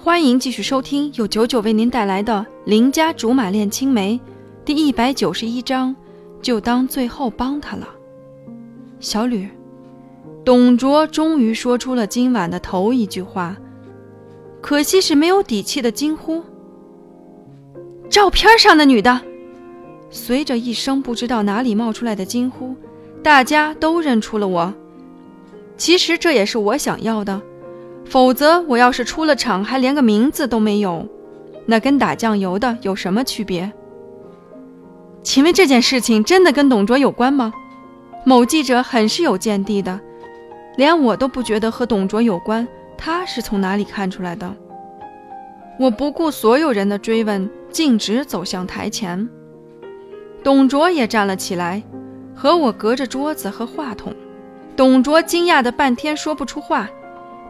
欢迎继续收听由九九为您带来的《邻家竹马恋青梅》第一百九十一章，就当最后帮他了。小吕，董卓终于说出了今晚的头一句话，可惜是没有底气的惊呼：“照片上的女的！”随着一声不知道哪里冒出来的惊呼，大家都认出了我。其实这也是我想要的。否则，我要是出了场还连个名字都没有，那跟打酱油的有什么区别？请问这件事情真的跟董卓有关吗？某记者很是有见地的，连我都不觉得和董卓有关，他是从哪里看出来的？我不顾所有人的追问，径直走向台前。董卓也站了起来，和我隔着桌子和话筒。董卓惊讶的半天说不出话。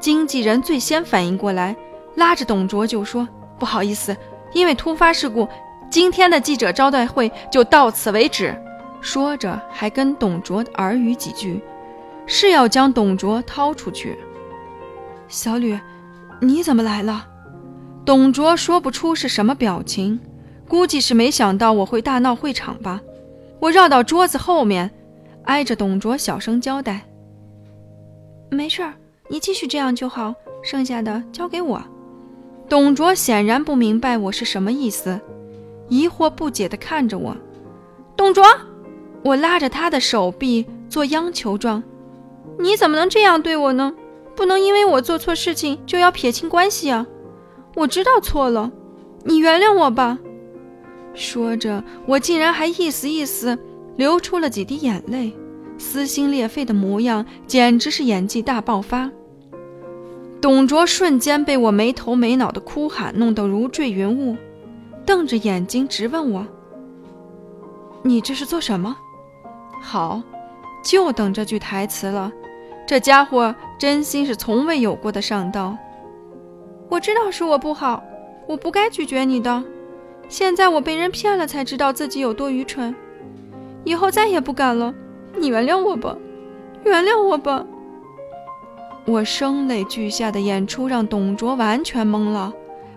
经纪人最先反应过来，拉着董卓就说：“不好意思，因为突发事故，今天的记者招待会就到此为止。”说着还跟董卓耳语几句，是要将董卓掏出去。小吕，你怎么来了？董卓说不出是什么表情，估计是没想到我会大闹会场吧。我绕到桌子后面，挨着董卓小声交代：“没事儿。”你继续这样就好，剩下的交给我。董卓显然不明白我是什么意思，疑惑不解地看着我。董卓，我拉着他的手臂做央求状：“你怎么能这样对我呢？不能因为我做错事情就要撇清关系啊！我知道错了，你原谅我吧。”说着，我竟然还意思意思流出了几滴眼泪，撕心裂肺的模样简直是演技大爆发。董卓瞬间被我没头没脑的哭喊弄得如坠云雾，瞪着眼睛直问我：“你这是做什么？”好，就等这句台词了。这家伙真心是从未有过的上道。我知道是我不好，我不该拒绝你的。现在我被人骗了，才知道自己有多愚蠢。以后再也不敢了。你原谅我吧，原谅我吧。我声泪俱下的演出让董卓完全懵了，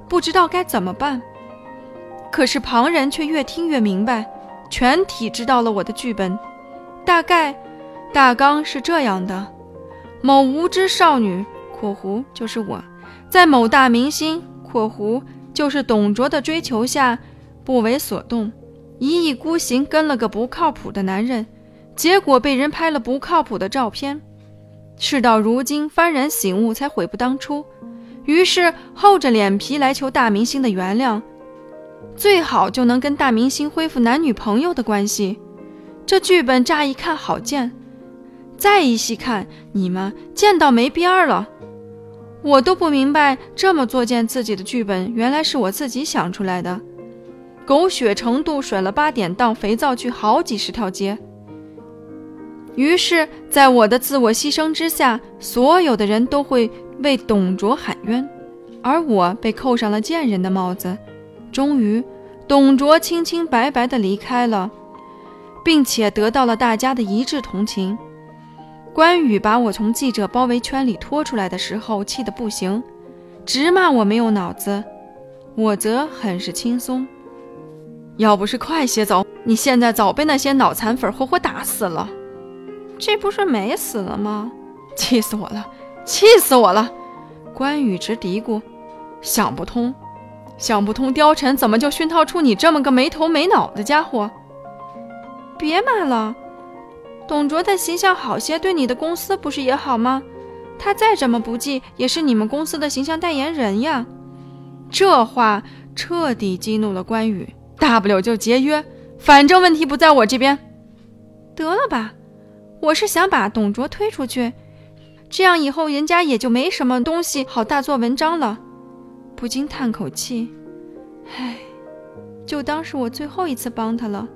不知道该怎么办。可是旁人却越听越明白，全体知道了我的剧本。大概大纲是这样的：某无知少女（括弧就是我）在某大明星（括弧就是董卓）的追求下不为所动，一意孤行跟了个不靠谱的男人，结果被人拍了不靠谱的照片。事到如今，幡然醒悟，才悔不当初。于是厚着脸皮来求大明星的原谅，最好就能跟大明星恢复男女朋友的关系。这剧本乍一看好贱，再一细看，你们贱到没边儿了。我都不明白，这么作践自己的剧本，原来是我自己想出来的。狗血程度甩了八点档肥皂剧好几十条街。于是，在我的自我牺牲之下，所有的人都会为董卓喊冤，而我被扣上了贱人的帽子。终于，董卓清清白白地离开了，并且得到了大家的一致同情。关羽把我从记者包围圈里拖出来的时候，气得不行，直骂我没有脑子。我则很是轻松，要不是快些走，你现在早被那些脑残粉活活打死了。这不是没死了吗？气死我了！气死我了！关羽直嘀咕，想不通，想不通，貂蝉怎么就熏陶出你这么个没头没脑的家伙？别骂了，董卓的形象好些，对你的公司不是也好吗？他再怎么不济，也是你们公司的形象代言人呀。这话彻底激怒了关羽，大不了就节约，反正问题不在我这边。得了吧。我是想把董卓推出去，这样以后人家也就没什么东西好大做文章了。不禁叹口气，唉，就当是我最后一次帮他了。